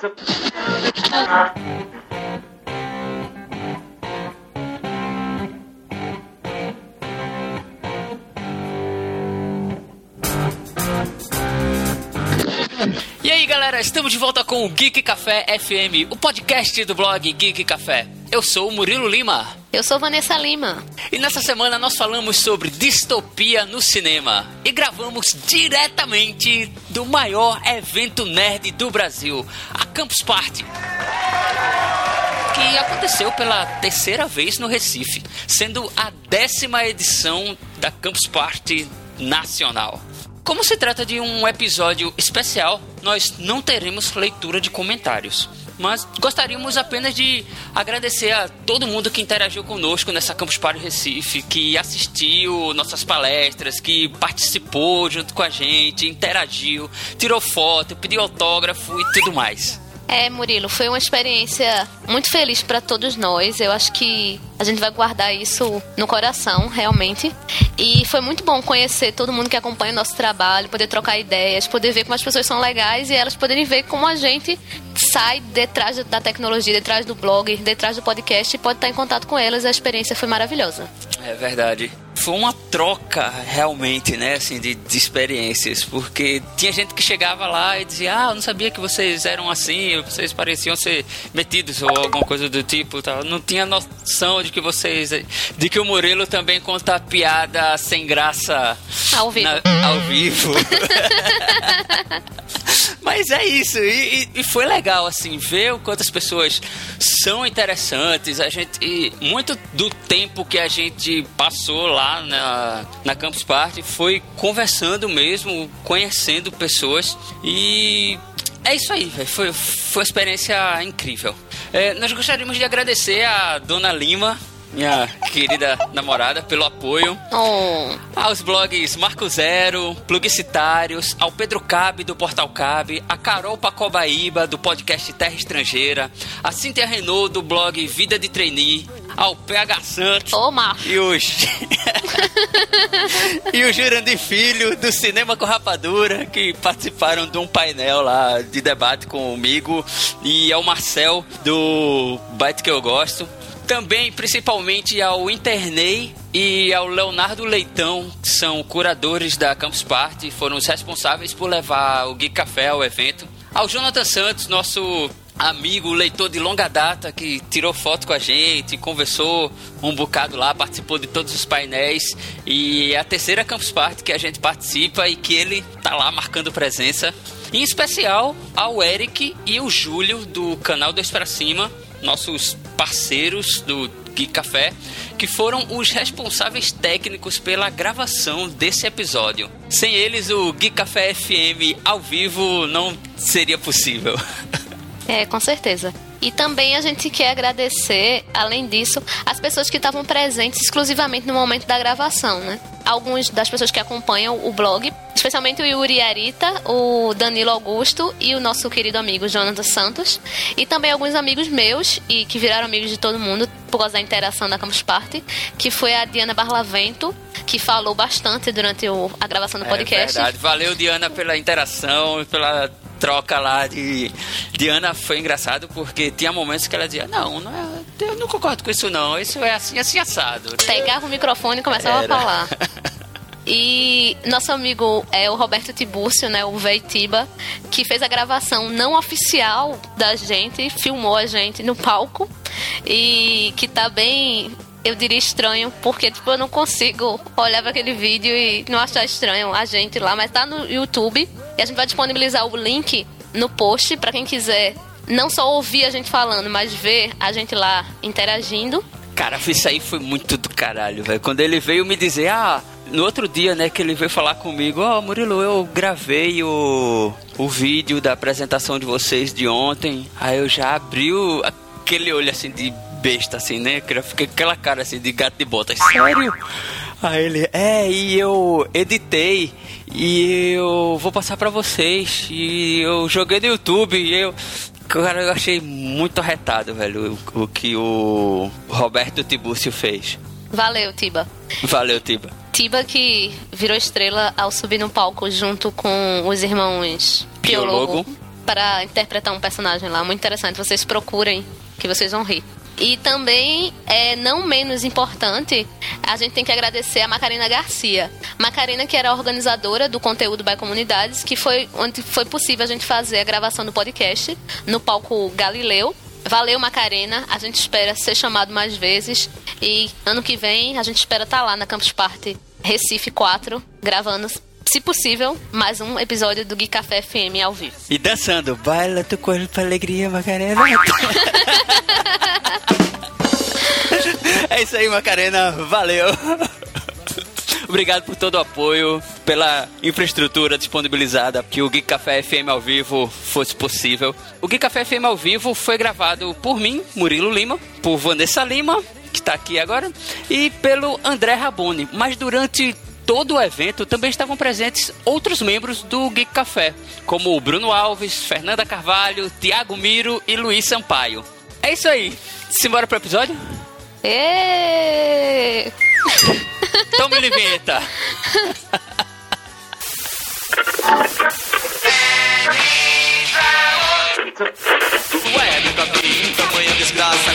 E aí galera, estamos de volta com o Geek Café FM, o podcast do blog Geek Café. Eu sou o Murilo Lima. Eu sou Vanessa Lima. E nessa semana nós falamos sobre distopia no cinema. E gravamos diretamente do maior evento nerd do Brasil, a Campus Party. Que aconteceu pela terceira vez no Recife, sendo a décima edição da Campus Party Nacional. Como se trata de um episódio especial, nós não teremos leitura de comentários. Mas gostaríamos apenas de agradecer a todo mundo que interagiu conosco nessa Campus Party Recife, que assistiu nossas palestras, que participou junto com a gente, interagiu, tirou foto, pediu autógrafo e tudo mais. É, Murilo, foi uma experiência muito feliz para todos nós. Eu acho que a gente vai guardar isso no coração, realmente. E foi muito bom conhecer todo mundo que acompanha o nosso trabalho, poder trocar ideias, poder ver como as pessoas são legais e elas poderem ver como a gente sai detrás da tecnologia, detrás do blog, detrás do podcast e pode estar em contato com elas. A experiência foi maravilhosa. É verdade. Foi uma troca realmente, né, assim, de, de experiências, porque tinha gente que chegava lá e dizia, ah, eu não sabia que vocês eram assim, vocês pareciam ser metidos ou alguma coisa do tipo, tal. Não tinha noção de que vocês, de que o Murilo também conta piada sem graça ao vivo. Na, ao vivo. Mas é isso, e, e, foi legal, assim, ver o quanto as pessoas são interessantes. A gente, e muito do tempo que a gente passou lá na, na Campus Party foi conversando mesmo, conhecendo pessoas e é isso aí, Foi, foi uma experiência incrível. É, nós gostaríamos de agradecer a Dona Lima minha querida namorada, pelo apoio. Oh. Aos blogs Marco Zero, Plugicitários, ao Pedro Cabe, do Portal Cabe, a Carol Pacobaíba, do podcast Terra Estrangeira, a Cintia Renault, do blog Vida de Trainee, ao PH Santos. Oh, e os e o Jurandir Filho do Cinema com Rapadura que participaram de um painel lá de debate comigo e ao Marcel do Byte que eu gosto. Também, principalmente, ao Internei e ao Leonardo Leitão, que são curadores da Campus Party, foram os responsáveis por levar o Geek Café ao evento. Ao Jonathan Santos, nosso amigo, leitor de longa data, que tirou foto com a gente, conversou um bocado lá, participou de todos os painéis. E é a terceira Campus Party que a gente participa e que ele tá lá marcando presença. Em especial ao Eric e o Júlio do canal Dois para Cima, nossos parceiros do Geek Café, que foram os responsáveis técnicos pela gravação desse episódio. Sem eles, o Geek Café FM ao vivo não seria possível. É, com certeza. E também a gente quer agradecer, além disso, as pessoas que estavam presentes exclusivamente no momento da gravação, né? Algumas das pessoas que acompanham o blog, especialmente o Yuri Arita, o Danilo Augusto e o nosso querido amigo Jonathan Santos, e também alguns amigos meus e que viraram amigos de todo mundo por causa da interação da Campus Party, que foi a Diana Barlavento, que falou bastante durante o, a gravação do é podcast. Verdade. Valeu, Diana, pela interação, pela troca lá de, de Ana foi engraçado porque tinha momentos que ela dizia: Não, não é, eu não concordo com isso, não. Isso é assim, assim assado. Pegava o microfone e começava Era. a falar. E nosso amigo é o Roberto Tibúrcio, né, o Veitiba, que fez a gravação não oficial da gente, filmou a gente no palco e que tá bem eu diria estranho, porque tipo, eu não consigo olhar para aquele vídeo e não achar estranho a gente lá, mas tá no YouTube e a gente vai disponibilizar o link no post para quem quiser não só ouvir a gente falando, mas ver a gente lá interagindo. Cara, isso aí foi muito do caralho, velho. Quando ele veio me dizer, ah, no outro dia, né, que ele veio falar comigo, ó, oh, Murilo, eu gravei o, o vídeo da apresentação de vocês de ontem. Aí eu já abri o, aquele olho assim de besta, assim, né? Que fiquei com aquela cara assim de gato de botas. Sério? Aí ele, é, e eu editei e eu vou passar para vocês. E eu joguei no YouTube e eu. Cara, eu achei muito arretado, velho, o, o que o Roberto Tibúrcio fez. Valeu, Tiba. Valeu, Tiba. Tiba que virou estrela ao subir no palco junto com os irmãos Piologo. Piologo para interpretar um personagem lá. Muito interessante. Vocês procurem, que vocês vão rir. E também, é, não menos importante, a gente tem que agradecer a Macarena Garcia. Macarena, que era organizadora do conteúdo by Comunidades, que foi onde foi possível a gente fazer a gravação do podcast no palco Galileu. Valeu, Macarena. A gente espera ser chamado mais vezes. E ano que vem a gente espera estar tá lá na Campus Party Recife 4, gravando se possível, mais um episódio do Gui Café FM ao vivo. E dançando, baila tu corpo pra alegria, Macarena. é isso aí, Macarena, valeu. Obrigado por todo o apoio, pela infraestrutura disponibilizada que o Geek Café FM ao vivo fosse possível. O Geek Café FM ao vivo foi gravado por mim, Murilo Lima, por Vanessa Lima, que está aqui agora, e pelo André Raboni. Mas durante todo o evento também estavam presentes outros membros do Geek Café, como o Bruno Alves, Fernanda Carvalho, Tiago Miro e Luiz Sampaio. É isso aí. Simbora pro episódio? Êêêê! Tome vinheta. Ué, vi tamanha desgraça.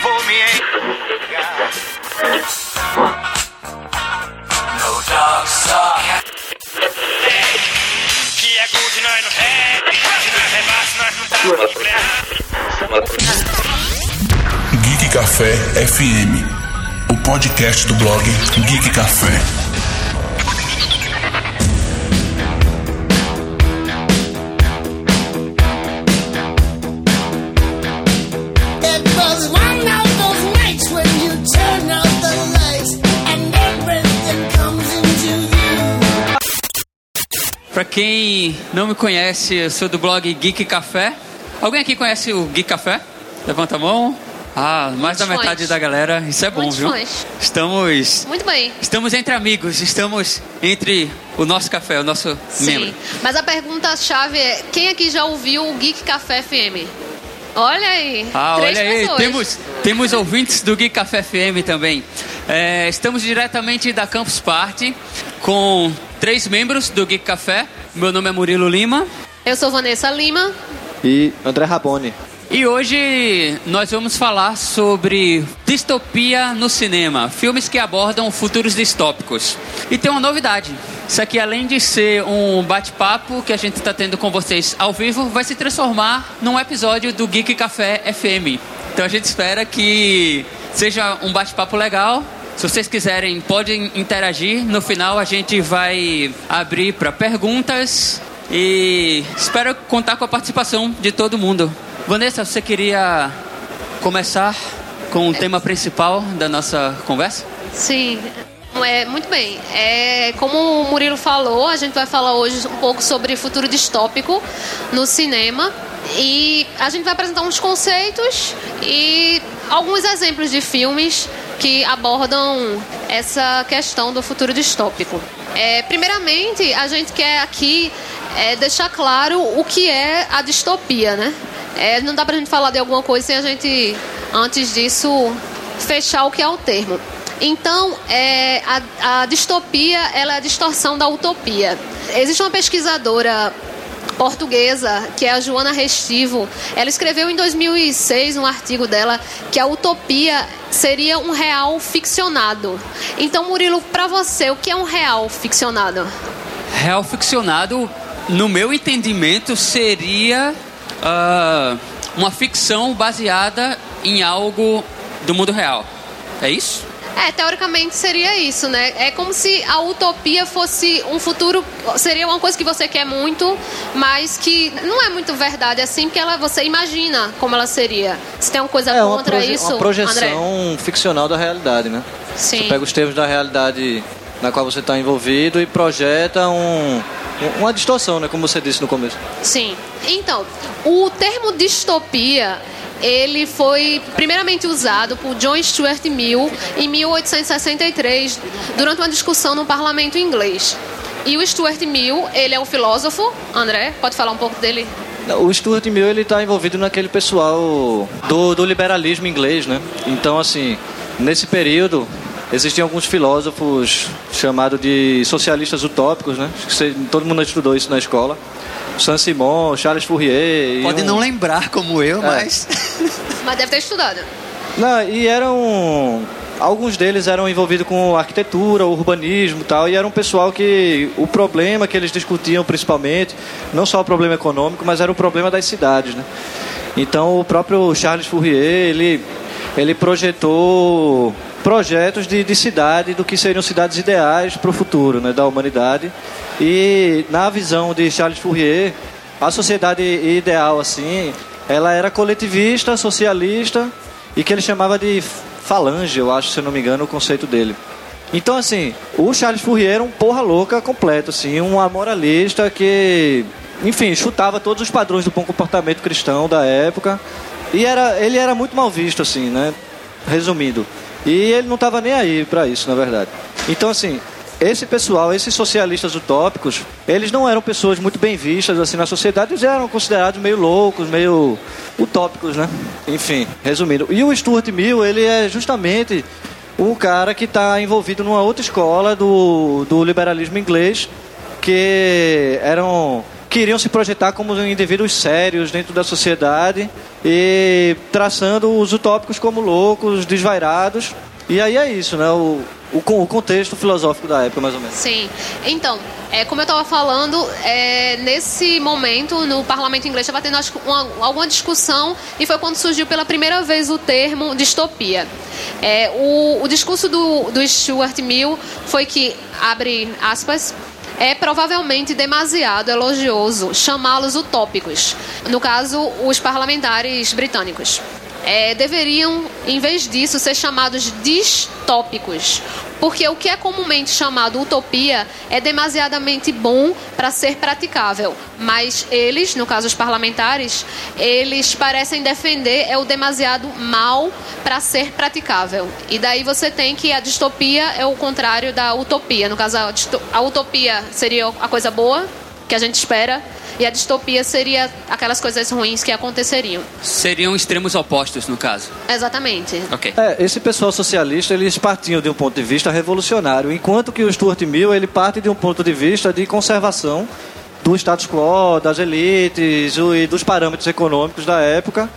Vou me enganar. Geek Café FM, o podcast do blog Geek Café. Pra quem não me conhece, eu sou do blog Geek Café. Alguém aqui conhece o Geek Café? Levanta a mão. Ah, mais da metade fãs. da galera. Isso é bom, Muitos viu? fãs. Estamos Muito bem. estamos entre amigos, estamos entre o nosso café, o nosso membro. Sim. Mas a pergunta-chave é: quem aqui já ouviu o Geek Café FM? Olha aí. Ah, três olha aí, pessoas. temos, temos ouvintes do Geek Café FM também. É, estamos diretamente da Campus Party com três membros do Geek Café. Meu nome é Murilo Lima. Eu sou Vanessa Lima. E André Raboni. E hoje nós vamos falar sobre distopia no cinema, filmes que abordam futuros distópicos. E tem uma novidade. Isso aqui, além de ser um bate-papo que a gente está tendo com vocês ao vivo, vai se transformar num episódio do Geek Café FM. Então a gente espera que seja um bate-papo legal. Se vocês quiserem, podem interagir. No final a gente vai abrir para perguntas e espero contar com a participação de todo mundo. Vanessa, você queria começar com o tema principal da nossa conversa? Sim. É, muito bem. É, como o Murilo falou, a gente vai falar hoje um pouco sobre futuro distópico no cinema. E a gente vai apresentar uns conceitos e alguns exemplos de filmes que abordam essa questão do futuro distópico. É, primeiramente, a gente quer aqui é, deixar claro o que é a distopia, né? É, não dá pra gente falar de alguma coisa sem a gente, antes disso, fechar o que é o termo. Então, é, a, a distopia ela é a distorção da utopia. Existe uma pesquisadora portuguesa, que é a Joana Restivo. Ela escreveu em 2006 um artigo dela que a utopia seria um real ficcionado. Então, Murilo, para você, o que é um real ficcionado? Real ficcionado, no meu entendimento, seria ah, uma ficção baseada em algo do mundo real. É isso? É, teoricamente seria isso, né? É como se a utopia fosse um futuro, seria uma coisa que você quer muito, mas que não é muito verdade assim, porque ela, você imagina como ela seria. Você tem uma coisa É uma, contra proje- isso, uma projeção André? ficcional da realidade, né? Sim. Você pega os termos da realidade na qual você está envolvido e projeta um- uma distorção, né? Como você disse no começo. Sim. Então, o termo distopia ele foi primeiramente usado por John Stuart Mill em 1863 durante uma discussão no parlamento inglês. E o Stuart Mill, ele é um filósofo, André, pode falar um pouco dele? O Stuart Mill ele está envolvido naquele pessoal do, do liberalismo inglês, né? Então assim, nesse período existiam alguns filósofos chamados de socialistas utópicos, né? Todo mundo estudou isso na escola. Saint-Simon, Charles Fourier. Pode um- não lembrar como eu, mas. Mas deve ter estudado. Não, e eram. Alguns deles eram envolvidos com arquitetura, urbanismo e tal, e era um pessoal que o problema que eles discutiam principalmente, não só o problema econômico, mas era o problema das cidades, né? Então o próprio Charles Fourier, ele, ele projetou projetos de, de cidade, do que seriam cidades ideais para o futuro né, da humanidade. E na visão de Charles Fourier, a sociedade ideal, assim, ela era coletivista, socialista e que ele chamava de falange, eu acho, se eu não me engano, o conceito dele. Então, assim, o Charles Fourier era um porra louca completo, assim, um amoralista que, enfim, chutava todos os padrões do bom comportamento cristão da época. E era, ele era muito mal visto, assim, né? Resumindo. E ele não estava nem aí para isso, na verdade. Então, assim, esse pessoal, esses socialistas utópicos, eles não eram pessoas muito bem vistas assim na sociedade, eles eram considerados meio loucos, meio utópicos, né? Enfim, resumindo. E o Stuart Mill, ele é justamente um cara que está envolvido numa outra escola do, do liberalismo inglês, que eram queriam se projetar como indivíduos sérios dentro da sociedade e traçando os utópicos como loucos, desvairados. E aí é isso, né? O, o, con- o contexto filosófico da época, mais ou menos. Sim. Então, é, como eu estava falando, é, nesse momento no parlamento inglês estava tendo acho uma- alguma discussão e foi quando surgiu pela primeira vez o termo distopia. É, o, o discurso do, do Stuart Mill foi que, abre aspas, é provavelmente demasiado elogioso chamá-los utópicos. No caso, os parlamentares britânicos. É, deveriam, em vez disso, ser chamados distópicos. Porque o que é comumente chamado utopia é demasiadamente bom para ser praticável. Mas eles, no caso os parlamentares, eles parecem defender é o demasiado mal para ser praticável. E daí você tem que a distopia é o contrário da utopia. No caso, a, a utopia seria a coisa boa que a gente espera. E a distopia seria aquelas coisas ruins que aconteceriam. Seriam extremos opostos, no caso. Exatamente. Ok. É, esse pessoal socialista, eles partiam de um ponto de vista revolucionário, enquanto que o Stuart Mill, ele parte de um ponto de vista de conservação do status quo, das elites o- e dos parâmetros econômicos da época.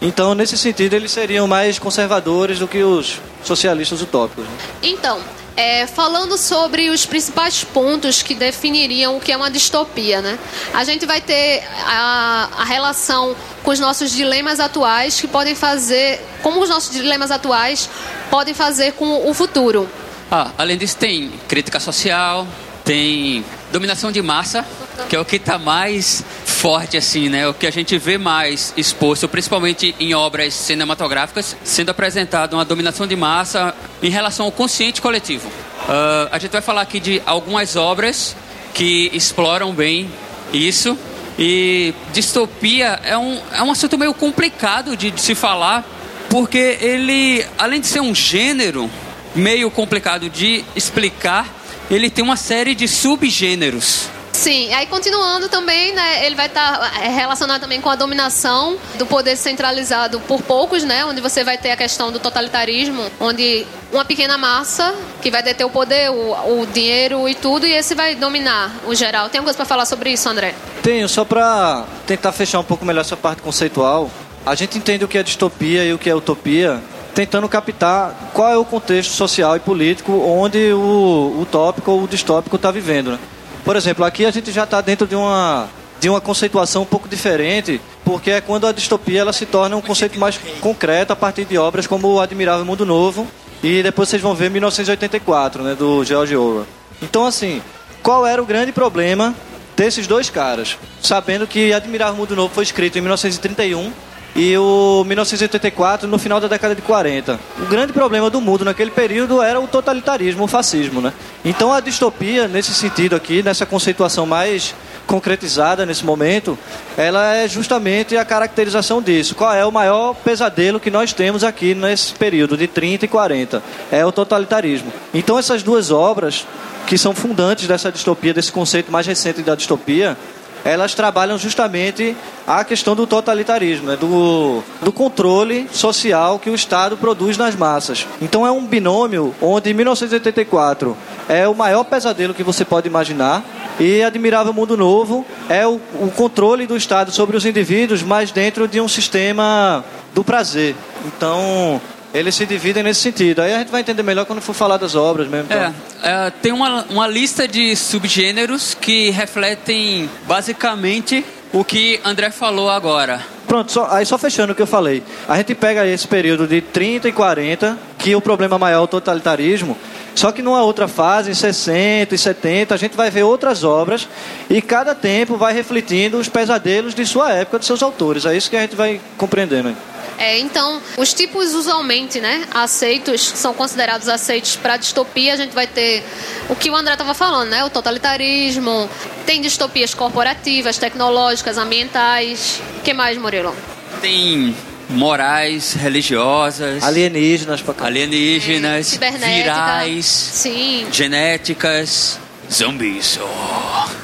Então, nesse sentido, eles seriam mais conservadores do que os socialistas utópicos. né? Então, é, falando sobre os principais pontos que definiriam o que é uma distopia, né? A gente vai ter a, a relação com os nossos dilemas atuais que podem fazer, como os nossos dilemas atuais podem fazer com o futuro. Ah, além disso, tem crítica social, tem dominação de massa, que é o que está mais forte, assim, né? O que a gente vê mais exposto, principalmente em obras cinematográficas, sendo apresentado uma dominação de massa em relação ao consciente coletivo. Ah, a gente vai falar aqui de algumas obras que exploram bem isso. E distopia é um, é um assunto meio complicado de, de se falar, porque ele, além de ser um gênero meio complicado de explicar, ele tem uma série de subgêneros. Sim, aí continuando também, né, ele vai estar relacionado também com a dominação do poder centralizado por poucos, né, onde você vai ter a questão do totalitarismo, onde uma pequena massa que vai deter o poder, o, o dinheiro e tudo, e esse vai dominar o geral. Tem alguma coisa para falar sobre isso, André? Tenho, só para tentar fechar um pouco melhor essa parte conceitual. A gente entende o que é distopia e o que é utopia, tentando captar qual é o contexto social e político onde o utópico ou o distópico está vivendo. Né? Por exemplo, aqui a gente já está dentro de uma, de uma conceituação um pouco diferente, porque é quando a distopia ela se torna um conceito mais concreto a partir de obras como O Admirável Mundo Novo e depois vocês vão ver 1984, né, do George Orwell. Então, assim, qual era o grande problema desses dois caras? Sabendo que Admirável Mundo Novo foi escrito em 1931 e o 1984 no final da década de 40. O grande problema do mundo naquele período era o totalitarismo, o fascismo, né? Então a distopia, nesse sentido aqui, nessa conceituação mais concretizada nesse momento, ela é justamente a caracterização disso. Qual é o maior pesadelo que nós temos aqui nesse período de 30 e 40? É o totalitarismo. Então essas duas obras, que são fundantes dessa distopia, desse conceito mais recente da distopia, elas trabalham justamente a questão do totalitarismo, né? do, do controle social que o Estado produz nas massas. Então é um binômio onde 1984 é o maior pesadelo que você pode imaginar e Admirável Mundo Novo é o, o controle do Estado sobre os indivíduos, mas dentro de um sistema do prazer. Então eles se dividem nesse sentido. Aí a gente vai entender melhor quando for falar das obras mesmo. É, então. é, tem uma, uma lista de subgêneros que refletem basicamente o que André falou agora. Pronto, só- aí só fechando o que eu falei. A gente pega esse período de 30 e 40, que o problema maior é o totalitarismo, só que numa outra fase, em 60 e 70, a gente vai ver outras obras e cada tempo vai refletindo os pesadelos de sua época, de seus autores. É isso que a gente vai compreendendo. É, então, os tipos usualmente, né, aceitos, são considerados aceitos para distopia, a gente vai ter o que o André estava falando, né, o totalitarismo, tem distopias corporativas, tecnológicas, ambientais. O que mais, Murilo? Tem morais, religiosas, Alienígenas pra cá. alienígenas, Cibernética. virais, Sim. genéticas, zumbis. Oh.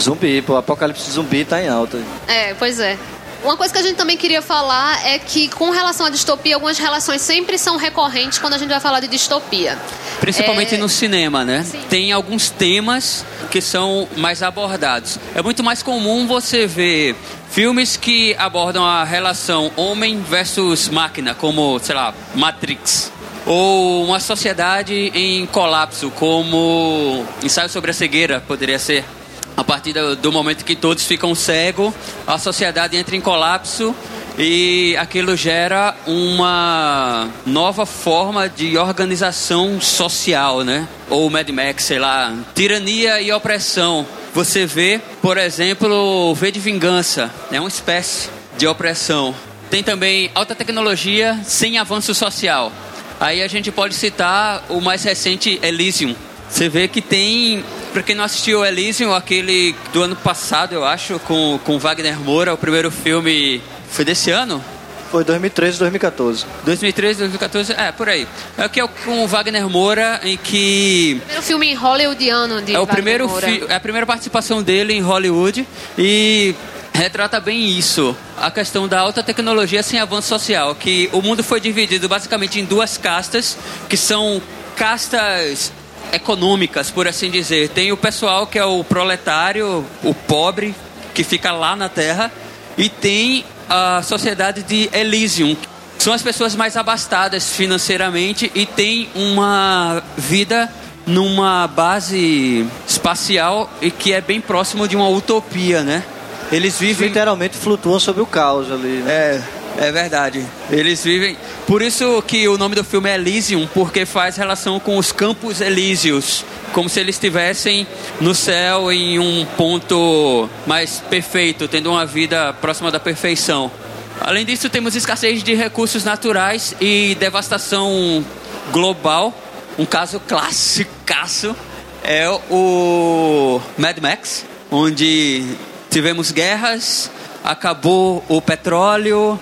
Zumbi, pô, o apocalipse zumbi tá em alta. É, pois é. Uma coisa que a gente também queria falar é que, com relação à distopia, algumas relações sempre são recorrentes quando a gente vai falar de distopia. Principalmente É, no cinema, né? Sim. Tem alguns temas que são mais abordados. É muito mais comum você ver filmes que abordam a relação homem versus máquina, como, sei lá, Matrix. Ou uma sociedade em colapso, como Ensaio sobre a Cegueira, poderia ser. A partir do, momento que todos ficam cegos, a sociedade entra em colapso e aquilo gera uma nova forma de organização social, né? Ou Mad Max, sei lá, tirania e opressão. Você vê, por exemplo, V de Vingança, é uma espécie de opressão. Tem também alta tecnologia sem avanço social. Aí a gente pode citar o mais recente Elysium. Você vê que tem, para quem não assistiu Elysium, aquele do ano passado, eu acho, com, com Wagner Moura, o primeiro filme foi desse ano? Foi 2013, 2014. 2013, 2014, é, por aí. É o que é o- com o Wagner Moura, em que Primeiro filme hollywoodiano de é, o Wagner primeiro fi- é a primeira participação dele em Hollywood e retrata bem isso, a questão da alta tecnologia sem avanço social, que o mundo foi dividido basicamente em duas castas, que são castas econômicas, por assim dizer. Tem o pessoal que é o proletário, o pobre, que fica lá na terra, e tem a sociedade de Elysium. São as pessoas mais abastadas financeiramente e têm uma vida numa base espacial e que é bem próximo de uma utopia, né? Eles vivem Literalmente flutuam sobre o caos ali. né? é, é verdade. Eles vivem. Por isso que o nome do filme é Elysium, porque faz relação com os campos elíseos. Como se eles estivessem no céu em um ponto mais perfeito, tendo uma vida próxima da perfeição. Além disso, temos escassez de recursos naturais e devastação global. Um caso classicaço é o Mad Max, onde tivemos guerras, acabou o petróleo,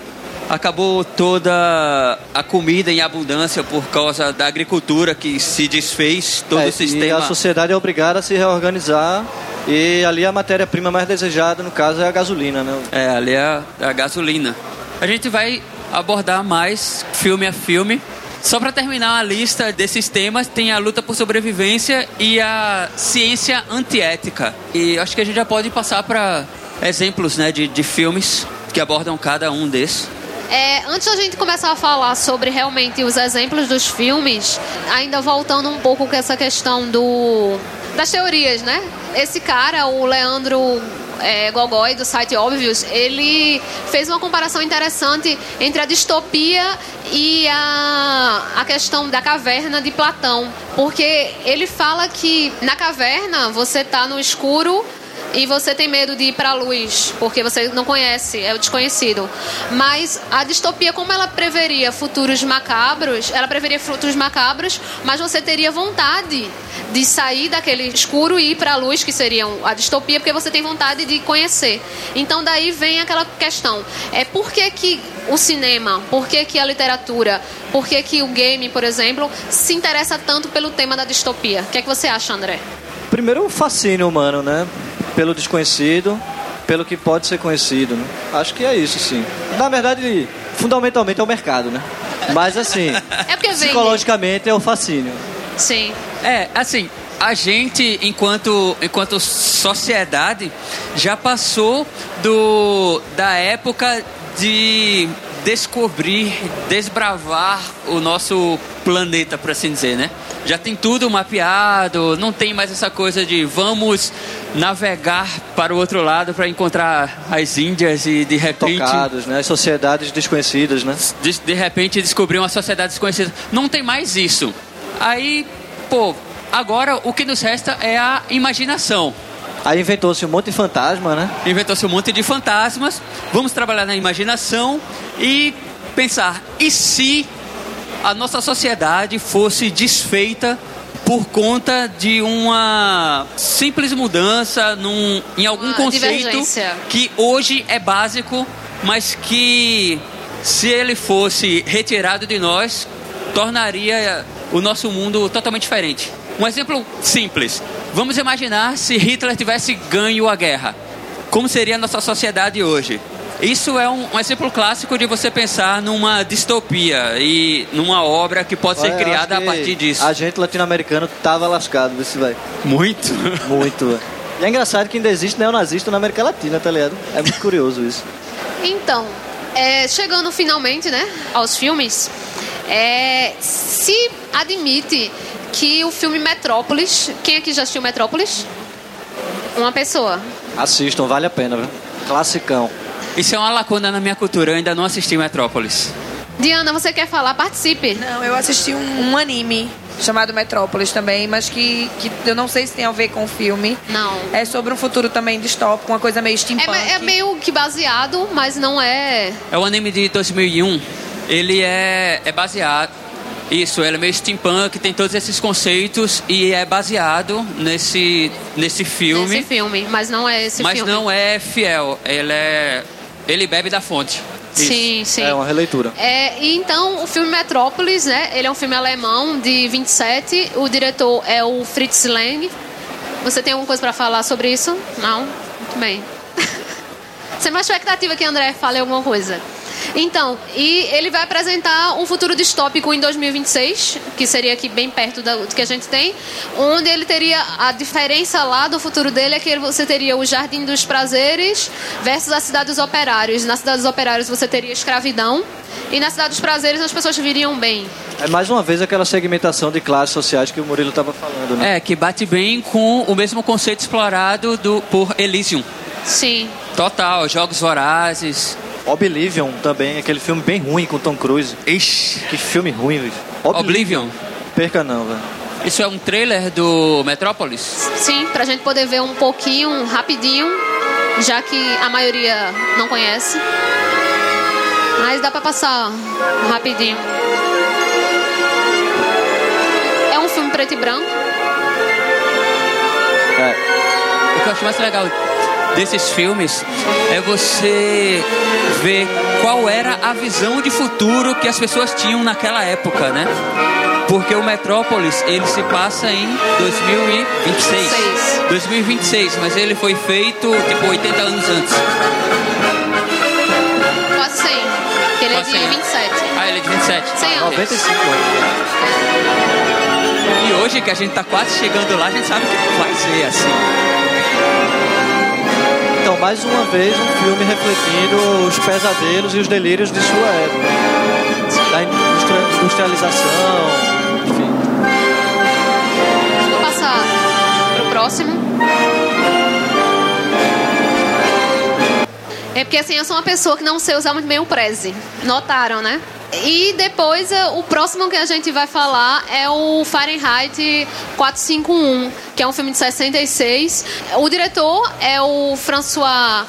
acabou toda a comida em abundância por causa da agricultura que se desfez, todo É, o sistema. E a sociedade é obrigada a se reorganizar e ali a matéria-prima mais desejada, no caso, é a gasolina, né? É, ali é a gasolina. A gente vai abordar mais filme a filme. Só para terminar a lista desses temas, tem a luta por sobrevivência e a ciência antiética. E acho que a gente já pode passar para exemplos né, de, de filmes que abordam cada um desses. É, antes da gente começar a falar sobre realmente os exemplos dos filmes, ainda voltando um pouco com essa questão do das teorias, né? Esse cara, o Leandro é, Gogói, do site Óbvios, ele fez uma comparação interessante entre a distopia e a, a questão da caverna de Platão. Porque ele fala que na caverna você está no escuro e você tem medo de ir para a luz, porque você não conhece, é o desconhecido. Mas a distopia, como ela preveria futuros macabros, ela preveria futuros macabros, mas você teria vontade de sair daquele escuro e ir para a luz, que seria a distopia, porque você tem vontade de conhecer. Então daí vem aquela questão, é por que, que o cinema, por que, que a literatura, por que, que o game, por exemplo, se interessa tanto pelo tema da distopia? O que é que você acha, André? Primeiro, o fascínio humano, né? Pelo desconhecido, pelo que pode ser conhecido. Né? Acho que é isso, sim. Na verdade, fundamentalmente é o mercado, né? Mas assim, É psicologicamente é o fascínio. Sim. É, assim, a gente, enquanto, enquanto sociedade, já passou do, da época de descobrir, desbravar o nosso planeta, por assim dizer, né? Já tem tudo mapeado, não tem mais essa coisa de vamos navegar para o outro lado para encontrar as Índias e de repente Tocados, né? As sociedades desconhecidas, né? de, de repente descobrir uma sociedade desconhecida. Não tem mais isso. Aí, pô, agora o que nos resta é a imaginação. Aí inventou-se um monte de fantasma, né? Inventou-se um monte de fantasmas. Vamos trabalhar na imaginação e pensar: e se a nossa sociedade fosse desfeita por conta de uma simples mudança num, em algum Uma conceito que hoje é básico, mas que se ele fosse retirado de nós, tornaria o nosso mundo totalmente diferente. Um exemplo simples. Vamos imaginar se Hitler tivesse ganho a guerra. Como seria a nossa sociedade hoje? Isso é um, um exemplo clássico de você pensar numa distopia e numa obra que pode ser Olha, eu criada a partir disso. A gente latino-americano tava lascado desse velho. Muito. Muito. E é engraçado que ainda existe neonazista na América Latina, tá ligado? É muito curioso isso. Então, é, chegando finalmente, né, aos filmes, é, se admite que o filme Metrópolis, quem aqui já assistiu Metrópolis? Uma pessoa. Assistam, vale a pena, viu? Classicão. Isso é uma lacuna na minha cultura. Eu ainda não assisti Metrópolis. Diana, você quer falar? Participe. Não, eu assisti um, um anime chamado Metrópolis também, mas que, que eu não sei se tem a ver com o filme. Não. É sobre um futuro também distópico, uma coisa meio É, steampunk. é meio que baseado, mas não é. É o anime de 2001. Ele é, é baseado. Isso, ele é meio steampunk, tem todos esses conceitos e é baseado nesse, nesse filme. Esse filme, mas não é esse mas filme. não é fiel. Ele é. Ele bebe da fonte. Isso. Sim, sim. É uma releitura. É, e então, o filme Metrópolis, né? Ele é um filme alemão de 27. O diretor é o Fritz Lang. Você tem alguma coisa para falar sobre isso? Não? Muito bem. Sem mais expectativa que André fale alguma coisa. Então, e ele vai apresentar um futuro distópico em 2026, que seria aqui bem perto da- do que a gente tem, onde ele teria a diferença lá do futuro dele é que você teria o Jardim dos Prazeres versus a Cidade dos Operários. Na Cidade dos Operários você teria escravidão e na Cidade dos Prazeres as pessoas viriam bem. É mais uma vez aquela segmentação de classes sociais que o Murilo estava falando, né? É, que bate bem com o mesmo conceito explorado do, por Elysium. Sim. Total, jogos vorazes. Oblivion também, aquele filme bem ruim com Tom Cruise. Ixi. Que filme ruim, bicho. Oblivion. Perca não, velho. Isso é um trailer do Metrópolis? Sim, pra gente poder ver um pouquinho, rapidinho, já que a maioria não conhece. Mas dá pra passar rapidinho. É um filme preto e branco. É. O que eu acho mais legal desses filmes é você ver qual era a visão de futuro que as pessoas tinham naquela época, né? Porque o Metrópolis, ele se passa em 2026. Seis. 2026, mas ele foi feito tipo 80 anos antes. Quase 100. Que ele é Quase de 100. 27. Ah, ele é de 27. 100 anos. 95 anos. E hoje que a gente tá quase chegando lá, a gente sabe que vai ser assim. Então, mais uma vez, um filme refletindo os pesadelos e os delírios de sua época. Da industria- industrialização, enfim. Vou passar pro próximo. É porque assim, eu sou uma pessoa que não sei usar muito bem o Prezi. Notaram, né? E depois, eh, o próximo que a gente vai falar é o Fahrenheit 451, que é um filme de 66. O diretor é o François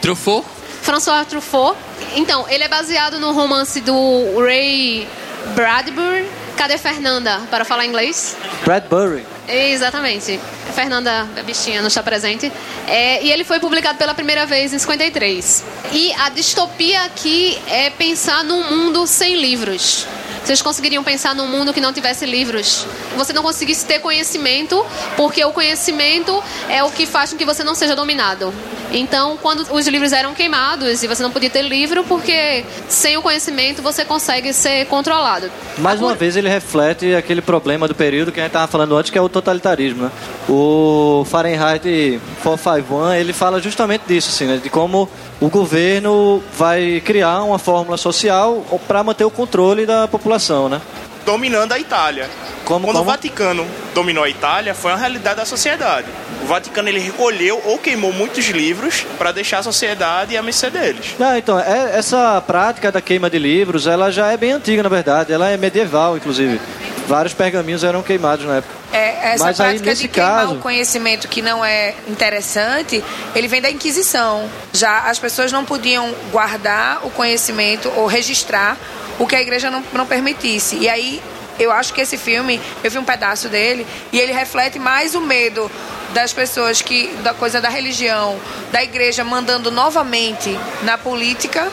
Truffaut? François Truffaut. Então, ele é baseado no romance do Ray Bradbury. Cadê Fernanda para falar inglês? Bradbury. Exatamente. Fernanda, a bichinha, não está presente. É, e ele foi publicado pela primeira vez em 53. E a distopia aqui é pensar num mundo sem livros. Vocês conseguiriam pensar num mundo que não tivesse livros? Você não conseguisse ter conhecimento, porque o conhecimento é o que faz com que você não seja dominado. Então, quando os livros eram queimados e você não podia ter livro, porque sem o conhecimento você consegue ser controlado. Mais uma vez ele reflete aquele problema do período que a gente estava falando antes, que é o totalitarismo. Né? O Fahrenheit 451 ele fala justamente disso, assim, né? de como o governo vai criar uma fórmula social para manter o controle da população, né? dominando a Itália. Como- Quando como? o Vaticano dominou a Itália, foi uma realidade da sociedade. O Vaticano ele recolheu ou queimou muitos livros para deixar a sociedade à mercê deles. Não, então, é- essa prática da queima de livros, ela já é bem antiga, na verdade. Ela é medieval, inclusive. Vários pergaminhos eram queimados na época. É, essa Mas aí, prática nesse de queimar caso- o conhecimento que não é interessante, ele vem da Inquisição. Já as pessoas não podiam guardar o conhecimento ou registrar o que a igreja não, não permitisse. E aí, eu acho que esse filme, eu vi um pedaço dele, e ele reflete mais o medo das pessoas que da coisa da religião, da igreja mandando novamente na política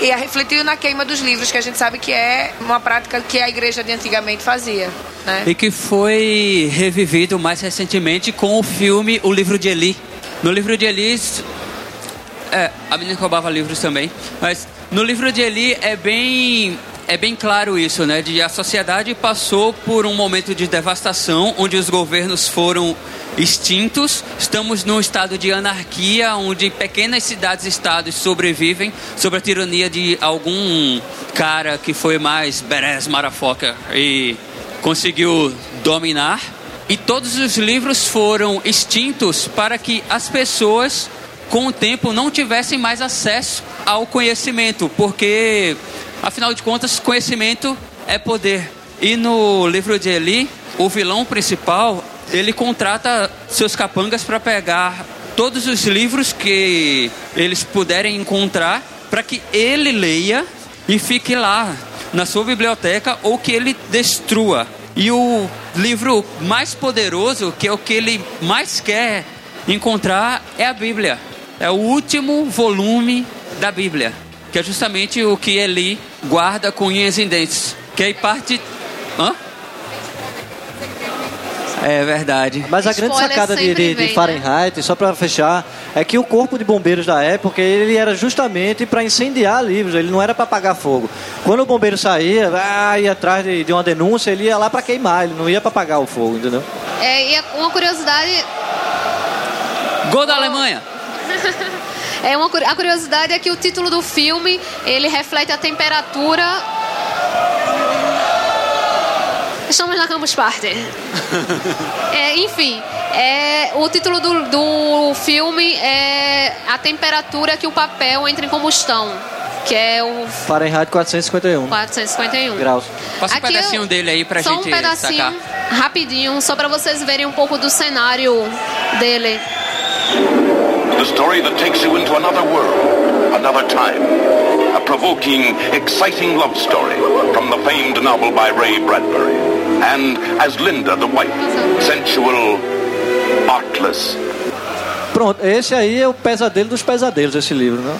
e a refletir na queima dos livros, que a gente sabe que é uma prática que a igreja de antigamente fazia, né? E que foi revivido mais recentemente com o filme O Livro de Eli. No livro de Eli. É, a menina roubava livros também. Mas no livro de Eli é bem. É bem claro isso, né? De a sociedade passou por um momento de devastação, onde os governos foram extintos. Estamos num estado de anarquia, onde pequenas cidades-estados sobrevivem sob a tirania de algum cara que foi mais Beres Marafoca e conseguiu dominar. E todos os livros foram extintos para que as pessoas, com o tempo, não tivessem mais acesso ao conhecimento, porque, afinal de contas, conhecimento é poder. E no livro de Eli, o vilão principal, ele contrata seus capangas para pegar todos os livros que eles puderem encontrar, para que ele leia e fique lá na sua biblioteca ou que ele destrua. E o livro mais poderoso, que é o que ele mais quer encontrar, é a Bíblia. É o último volume da Bíblia, que é justamente o que Eli guarda com unhas e dentes. Que aí parte. Hã? É verdade. Mas a grande sacada de, de, de né? Fahrenheit, só para fechar, é que o corpo de bombeiros da época ele era justamente para incendiar livros, ele não era para apagar fogo. Quando o bombeiro saía, ah, ia atrás de, de uma denúncia, ele ia lá para queimar, ele não ia para apagar o fogo, entendeu? É, e uma curiosidade Gol da Alemanha! É uma, a curiosidade é que o título do filme ele reflete a temperatura. Estamos na Campus Party. É, enfim, é, o título do, do filme é a temperatura que o papel entra em combustão, que é o Fahrenheit 451 451. graus. Passa um Aqui pedacinho eu- dele aí pra só gente um pedacinho, sacar. rapidinho, só para vocês verem um pouco do cenário dele. The story that takes you into another world, another time. A provoking, exciting love story from the famed novel by Ray Bradbury. And as Linda the wife, sensual, artless, Pronto, esse aí é o pesadelo dos pesadelos, esse livro, né?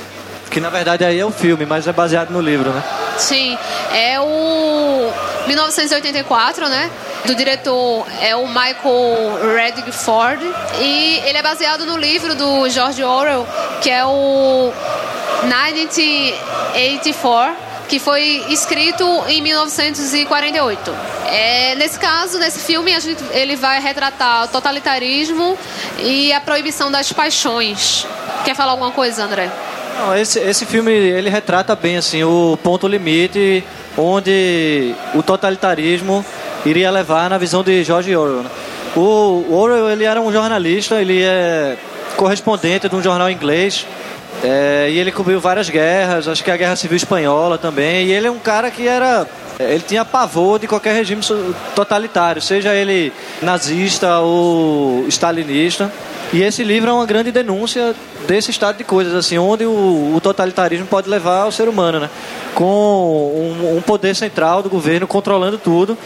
Que na verdade aí é o filme, mas é baseado no livro, né? Sim, é o 1984, né? Do diretor é o Michael Redford e ele é baseado no livro do George Orwell, que é o 1984, que foi escrito em 1948. É, nesse caso, nesse filme, a gente, ele vai retratar o totalitarismo e a proibição das paixões. Quer falar alguma coisa, André? Não, esse, esse filme ele retrata bem assim o ponto limite onde o totalitarismo iria levar na visão de George Orwell. né? O Orwell ele era um jornalista, ele é correspondente de um jornal inglês é, e ele cobriu várias guerras, acho que a Guerra Civil Espanhola também. E ele é um cara que era ele tinha pavor de qualquer regime totalitário, seja ele nazista ou stalinista. E esse livro é uma grande denúncia desse estado de coisas, assim, onde o, o totalitarismo pode levar o ser humano, né? Com um, um poder central do governo controlando tudo,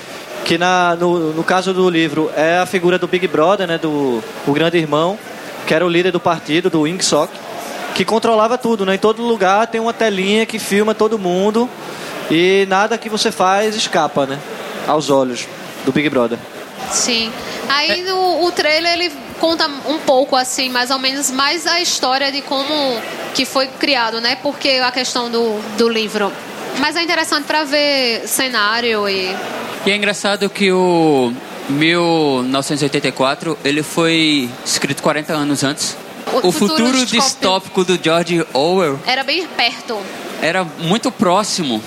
que na, no, no caso do livro é a figura do Big Brother, né? Do o grande irmão, que era o líder do partido, do Ingsoc, que controlava tudo, né? Em todo lugar tem uma telinha que filma todo mundo E nada que você faz escapa, né? Aos olhos do Big Brother. Sim. Aí no, o trailer ele conta um pouco assim, mais ou menos, mais a história de como que foi criado, né? Porque a questão do, do livro. Mas é interessante para ver cenário e E é engraçado que o 1984 ele foi escrito 40 anos antes. O O, futuro futuro distópico. do George Orwell era bem perto. era muito próximo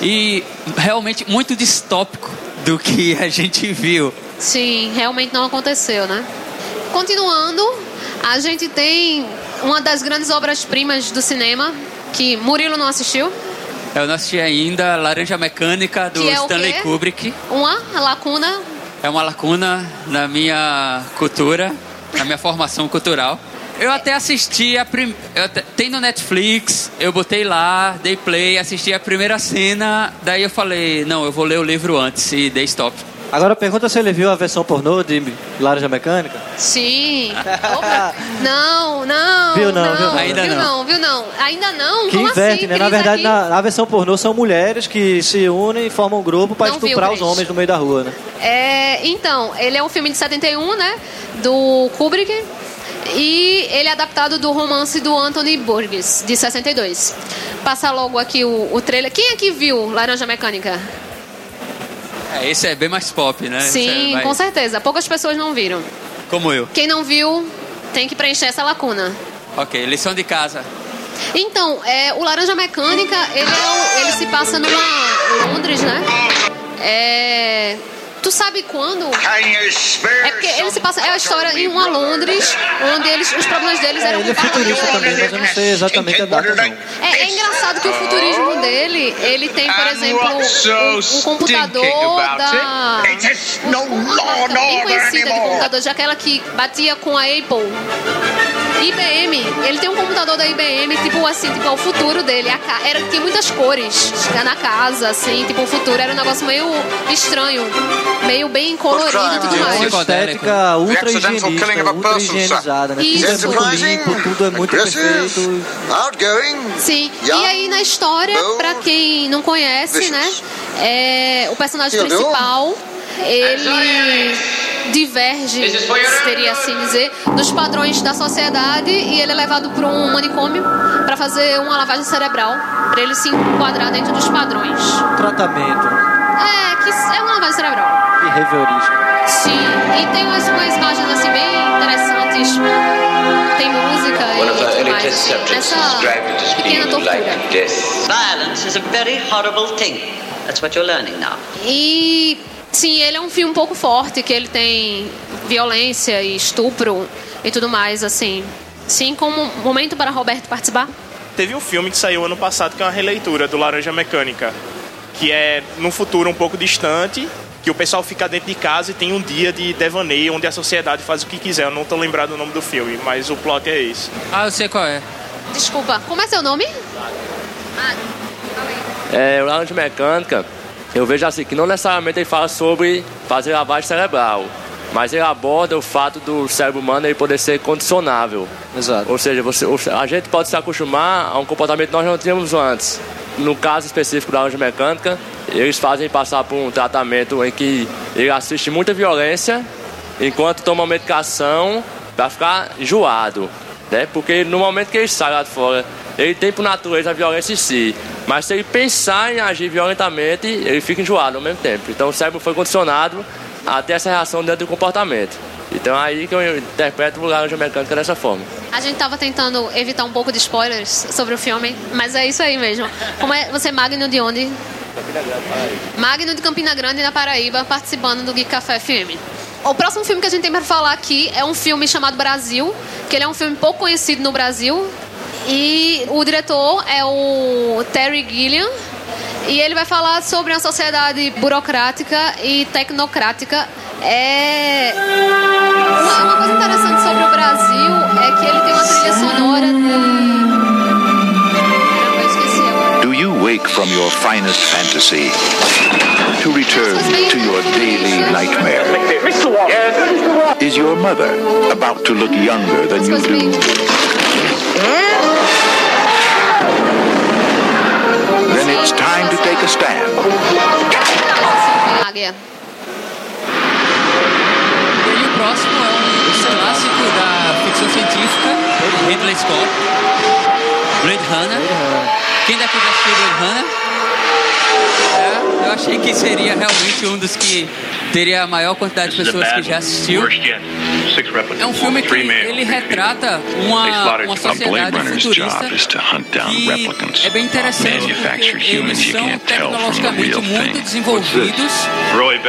e realmente muito distópico do que a gente viu. Sim, realmente não aconteceu, né? Continuando, a gente tem uma das grandes obras-primas do cinema que Murilo não assistiu, Eu não assisti ainda Laranja Mecânica do é Stanley? Kubrick. uma lacuna. É uma lacuna na minha cultura, na minha formação cultural. Eu até assisti a prim... eu até- tem no Netflix, eu botei lá, dei play, assisti a primeira cena, daí eu falei, não, eu vou ler o livro antes e dei stop. Agora pergunta se ele viu a versão pornô de Laranja Mecânica. Sim. Opa. não, não. Viu não, viu não. Ainda viu não. não, viu não. Ainda não. Que Como inverte, assim? né? Na verdade, na, na versão pornô são mulheres que se unem e formam um grupo para Não viu, estuprar os homens no meio da rua, né? É, então, ele é um filme de 71, né? Do Kubrick. E ele é adaptado do romance do Anthony Burgess, de 62. Passa logo aqui o, o trailer. Quem aqui viu Laranja Mecânica? É, esse é bem mais pop, né? Sim, é mais- com certeza. Poucas pessoas não viram. Como eu. Quem não viu, tem que preencher essa lacuna. Ok, lição de casa. Então, é, o Laranja Mecânica, ele, é o- ele se passa numa Londres, né? É, tu sabe quando? É porque ele se passa. É a história em uma Londres, onde eles, os problemas deles É, eram ele é futurista também, mas eu não sei exatamente a data, não. É, é engraçado que o futurismo dele, ele tem, por exemplo, um, um computador da. Uma marca bem conhecida de computador, já aquela que batia com a Apple. IBM, ele tem um computador da IBM, tipo assim, tipo, é o futuro dele. A ca... era, tinha muitas cores na casa, assim, tipo, o futuro era um negócio meio estranho, meio bem colorido e tudo É uma mais. estética ultra higienista, ultra higienizada, né? Tudo Isso. é muito limpo, tudo é muito perfeito. outgoing. Sim, e aí na história, pra quem não conhece, né? É, o personagem principal, ele diverge, seria assim dizer, dos padrões da sociedade e ele é levado para um manicômio para fazer uma lavagem cerebral, para ele se enquadrar dentro dos padrões. Tratamento É, que é uma lavagem cerebral. behaviorístico. Sim, e tem umas, umas imagens assim bem interessantes. Tem música One e tudo mais. Essa pequena tortura. like. Violence is a very horrible thing. That's what you're learning now. E sim, ele é um filme um pouco forte, que ele tem violência e estupro e tudo mais, assim. Sim, como momento para Roberto participar. Teve um filme que saiu ano passado que é uma releitura do Laranja Mecânica, que é num futuro um pouco distante, que o pessoal fica dentro de casa e tem um dia de devaneio onde a sociedade faz o que quiser. Eu não tô lembrado do nome do filme, mas o plot é esse. Ah, eu sei qual é. Desculpa, como é seu nome? É, o Laranja Mecânica, eu vejo assim, que não necessariamente ele fala sobre fazer lavagem cerebral, mas ele aborda o fato do cérebro humano ele poder ser condicionável. Exato. Ou seja, você, o- a gente pode se acostumar a um comportamento que nós não tínhamos antes. No caso específico da Laranja Mecânica, eles fazem passar por um tratamento em que ele assiste muita violência enquanto toma medicação para ficar enjoado. Né? Porque no momento que ele sai lá de fora, ele tem por natureza a violência em si. Mas se ele pensar em agir violentamente, ele fica enjoado ao mesmo tempo. Então o cérebro foi condicionado a ter essa reação dentro do comportamento. Então é aí que eu interpreto o Laranja Mecânica dessa forma. A gente tava tentando evitar um pouco de spoilers sobre o filme, mas é isso aí mesmo. Como é você é Magno de onde? Magno de Campina Grande, na Paraíba, participando do Geek Café FM. O próximo filme que a gente tem para falar aqui é um filme chamado Brasil, que ele é um filme pouco conhecido no Brasil. E o diretor é o Terry Gilliam. E ele vai falar sobre uma sociedade burocrática e tecnocrática. É... Uma, uma coisa interessante sobre o Brasil é que ele tem uma trilha sonora de... Eu esqueci agora. Do you wake from your finest fantasy to return to your daily nightmare? Is your mother about to look younger than you do? Time to take a stand. Águia. E aí o próximo é um clássico da ficção científica, Ridley Scott, Blade Runner. Quem daqui já assistiu Blade Runner? É, eu achei que seria realmente um dos que teria a maior quantidade de pessoas que já assistiu. É um filme que ele retrata uma, uma sociedade futurista replicants, é bem interessante porque eles são tecnologicamente muito desenvolvidos,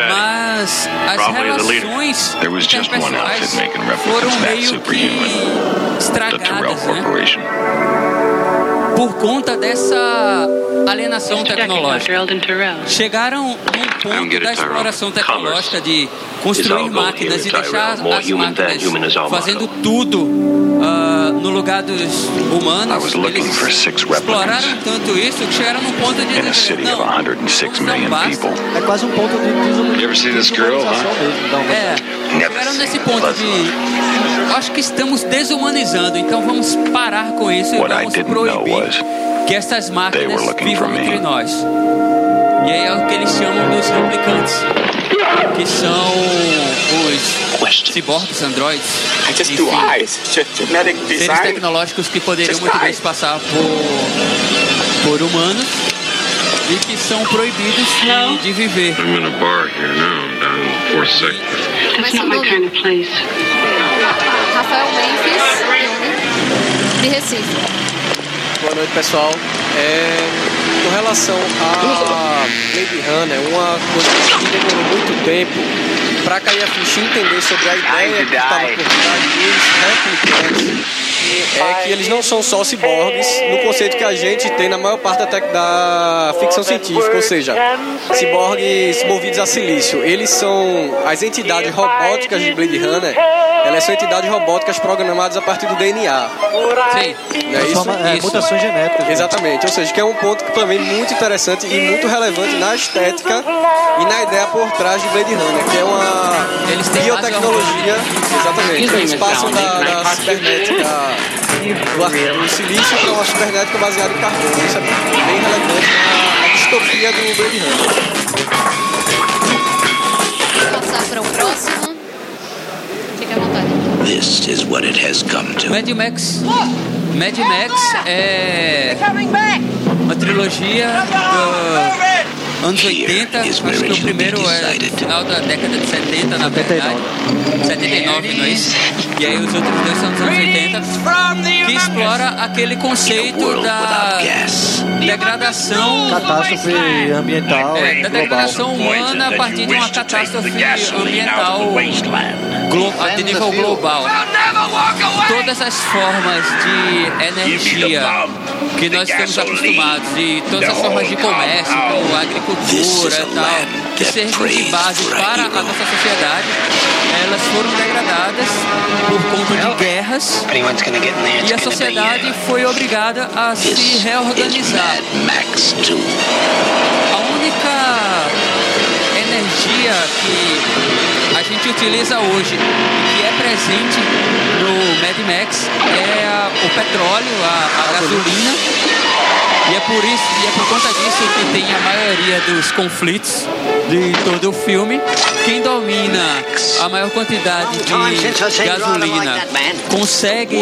mas as relações There was just one interpessoais outfit making foram meio que superhuman. The Terrell estragadas, né? Corporation. Por conta dessa alienação tecnológica. Chegaram num ponto da exploração tecnológica de construir máquinas e deixar as máquinas fazendo tudo ah, no lugar dos humanos. Eles exploraram tanto isso que chegaram num ponto de In a dizer, city of não, 106 million people. É quase um ponto de desumanização You ever see this girl, huh? mesmo. É, chegaram nesse ponto de. Acho que estamos desumanizando, então vamos parar com isso e vamos proibir que essas máquinas vivam entre nós. E aí é o que eles chamam dos replicantes, que são os ciborgues, androides, enfim, seres tecnológicos que poderiam muito bem se passar por, por humanos e que são proibidos de, de viver. I'm in a bar here now, down in fourth sector. That's not my kind of place. Rafael Memphis, de Recife. Boa noite, pessoal. É, com relação a Blade Runner, uma coisa que demorou muito tempo para cair a ficha e entender sobre a ideia que estava por trás dos replicantes é que eles não são só ciborgues no conceito que a gente tem na maior parte da, da ficção científica, ou seja, ciborgues movidos a silício. Eles são as entidades robóticas de Blade Runner, elas são entidades robóticas programadas a partir do DNA. Sim. Não é isso? Transforma- é, mutações genéticas. Exatamente, ou seja, que é um ponto que também muito interessante e muito relevante na estética e na ideia por trás de Blade Runner, que é uma biotecnologia, exatamente, eles passam da, da cibernética do, do silício para uma cibernética baseada em carbono, isso é bem relevante na, distopia do Blade Runner. Vamos passar para o próximo. Fique à vontade. This is what it has come to. Mad Max. Mad Max é uma trilogia dos anos 80. Acho que o primeiro é final da década de 70, na verdade. 79, não é isso? E aí os outros dois são dos anos 80. Que explora aquele conceito da degradação. Catástrofe ambiental É, da degradação humana a partir de uma catástrofe ambiental glo- de nível global. Todas as formas de energia que nós estamos acostumados, de todas as formas de comércio, como a agricultura e tal, que servem de base para a nossa sociedade, elas foram degradadas por conta de guerras e a sociedade foi obrigada a se reorganizar. Max 2. A única energia que a gente utiliza hoje, que é presente no Mad Max, é a- o petróleo, a, a gasolina. E é por isso, e é por conta disso que tem a maioria dos conflitos de todo o filme. Quem domina a maior quantidade de gasolina consegue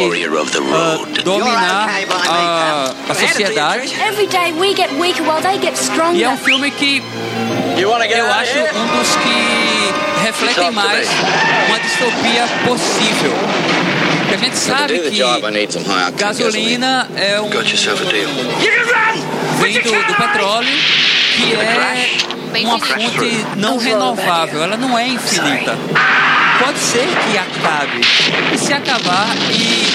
ah, dominar a, a sociedade. Every day we get weaker while they get stronger. E é um filme que eu acho um dos que refletem mais uma distopia possível. Porque a gente sabe que gasolina é um vem do, do petróleo que é uma fonte não renovável, ela não é infinita. Pode ser que acabe. E se acabar e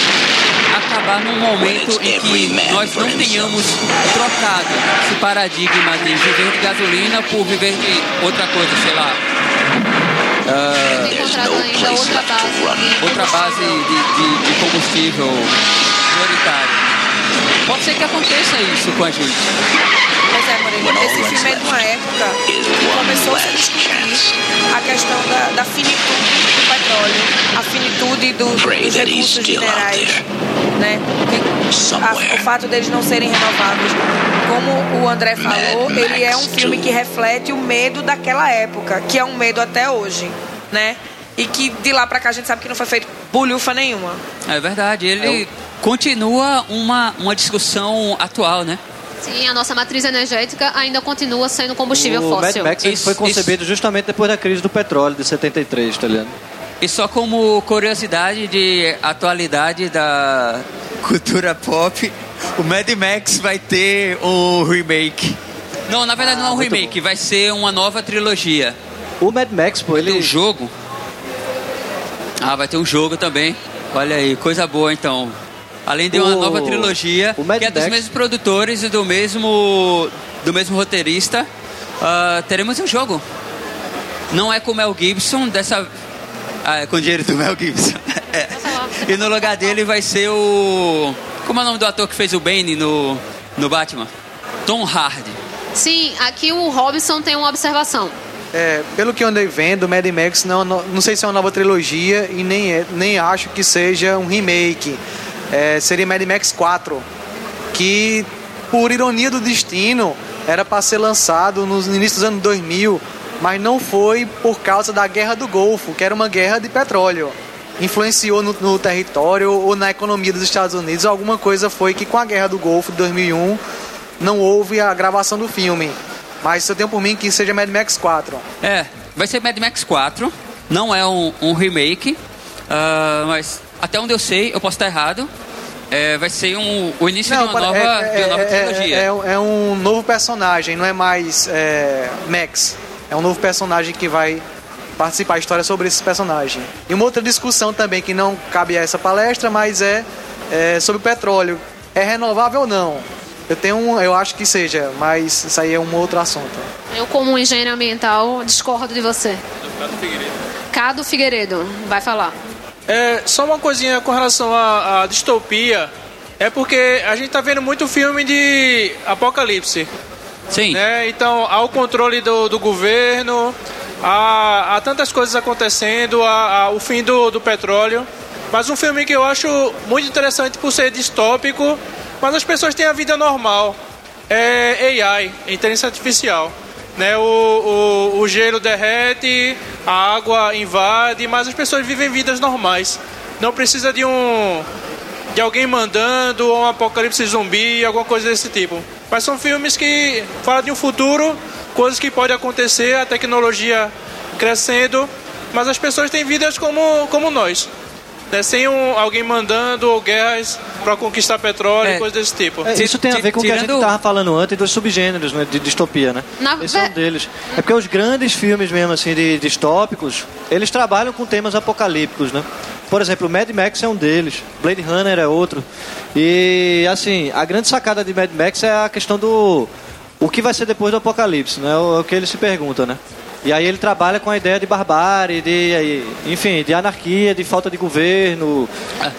acabar num momento em que nós não tenhamos trocado esse paradigma de viver de gasolina por viver de outra coisa, sei lá. Encontrado ainda outra base. outra base de, de- de combustível prioritário. Pode ser que aconteça isso com a gente. Pois é, Moreno, esse filme é de uma época que começou a se discutir a questão da, da finitude do petróleo, a finitude do- dos recursos minerais. Né? A- o fato deles não serem renováveis. Como o André falou, ele é um filme que reflete o medo daquela época, que é um medo até hoje, né? E que de lá pra cá a gente sabe que não foi feito bolhufa nenhuma. É verdade, ele continua uma, uma discussão atual, né? Sim, a nossa matriz energética ainda continua sendo combustível O Mad fóssil. Max ele foi concebido justamente depois da crise do petróleo de 73, tá ligado? E só como curiosidade de atualidade da Cultura pop, o Mad Max vai ter um remake. Não, na verdade não é um muito remake, vai ser uma nova trilogia. O Mad Max, pô, ele. Tem um jogo. Ah, vai ter um jogo também. Olha aí, coisa boa então. Além de uma O- nova trilogia, o Mad que é dos Max- mesmos produtores e do mesmo do mesmo roteirista, ah, teremos um jogo. Não é com o Mel Gibson, dessa ah, é com o dinheiro do Mel Gibson. É. E no lugar dele vai ser o como é o nome do ator que fez o Bane no no Batman? Tom Hardy. Sim, aqui o Robson tem uma observação. É, pelo que eu andei vendo, Mad Max não, não, não sei se é uma nova trilogia e nem, é- nem acho que seja um remake. É, seria Mad Max 4, que, por ironia do destino, era para ser lançado nos inícios dos anos 2000, mas não foi por causa da Guerra do Golfo, que era uma guerra de petróleo. Influenciou no, no território ou na economia dos Estados Unidos, alguma coisa foi que com a Guerra do Golfo de 2001 não houve a gravação do filme. Mas eu tenho por mim que seja Mad Max 4. É, vai ser Mad Max 4. Não é um, um remake, ah, mas até onde eu sei, eu posso estar errado. é, vai ser um, o início de uma nova, é, de uma nova é- é- trilogia. é um- é um novo personagem, não é mais é, Max. É um novo personagem que vai participar da história sobre esse personagem. E uma outra discussão também que não cabe a essa palestra, mas é, é sobre o petróleo. É renovável ou não? Eu tenho um, eu acho que seja, mas isso aí é um outro assunto. Eu, como engenheiro ambiental, discordo de você. Cado Figueiredo, vai falar. É, só uma coisinha com relação à, à distopia. É porque a gente tá vendo muito filme de apocalipse. Sim. Né? Então, há o controle do, do governo, há, há tantas coisas acontecendo, há, há o fim do, do petróleo. Mas um filme que eu acho muito interessante por ser distópico, mas as pessoas têm a vida normal. É AI, inteligência artificial. Né? O, o, o gelo derrete, a água invade, mas as pessoas vivem vidas normais. Não precisa de um de alguém mandando ou um apocalipse zumbi, alguma coisa desse tipo. Mas são filmes que falam de um futuro, coisas que podem acontecer, a tecnologia crescendo, mas as pessoas têm vidas como, como nós. Né? Sem um, alguém mandando ou guerras para conquistar petróleo, É. coisas desse tipo. É, isso tem a ver com o que a gente estava falando antes dos subgêneros né, de distopia, né? Na Esse é um deles. É porque os grandes filmes mesmo assim de distópicos, eles trabalham com temas apocalípticos, né? Por exemplo, Mad Max é um deles, Blade Runner é outro. E assim, a grande sacada de Mad Max é a questão do o que vai ser depois do apocalipse, né? O, o que ele se pergunta, né? E aí ele trabalha com a ideia de barbárie, de, aí, enfim, de anarquia, de falta de governo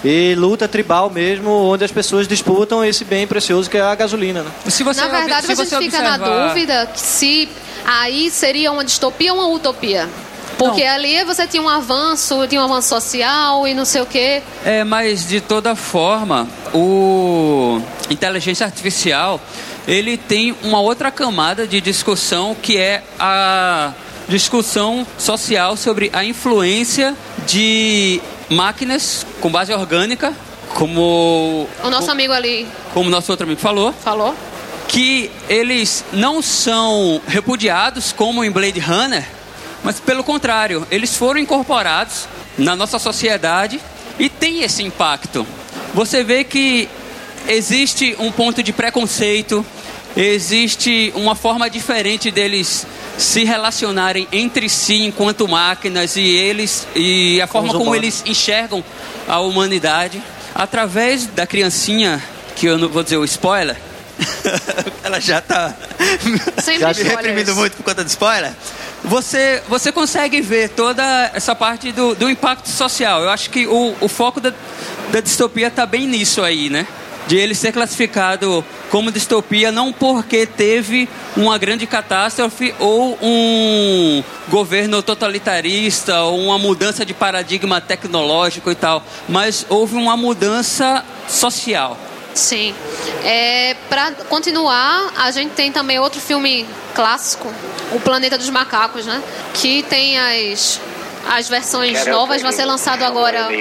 e luta tribal mesmo, onde as pessoas disputam esse bem precioso que é a gasolina, né? Se na verdade, se a gente você fica na dúvida que se aí seria uma distopia ou uma utopia. Porque ali você tinha um avanço, tinha um avanço social e não sei o quê. É, mas de toda forma, o inteligência artificial, ele tem uma outra camada de discussão que é a discussão social sobre a influência de máquinas com base orgânica, como O nosso amigo ali como nosso outro amigo falou, falou. que eles não são repudiados como em Blade Runner, mas pelo contrário, eles foram incorporados na nossa sociedade e tem esse impacto. Você vê que existe um ponto de preconceito, existe uma forma diferente deles se relacionarem entre si enquanto máquinas e eles e a forma como eles enxergam a humanidade. Através da criancinha que eu não vou dizer o spoiler. Ela já tá Sempre me reprimindo muito por conta do spoiler você você consegue ver toda essa parte do, do impacto social eu acho que o, o foco da, da distopia tá bem nisso aí né de ele ser classificado como distopia não porque teve uma grande catástrofe ou um governo totalitarista ou uma mudança de paradigma tecnológico e tal, mas houve uma mudança social. Sim. É, pra continuar, a gente tem também outro filme clássico, O Planeta dos Macacos, né? Que tem as, as versões novas, vai ser lançado agora o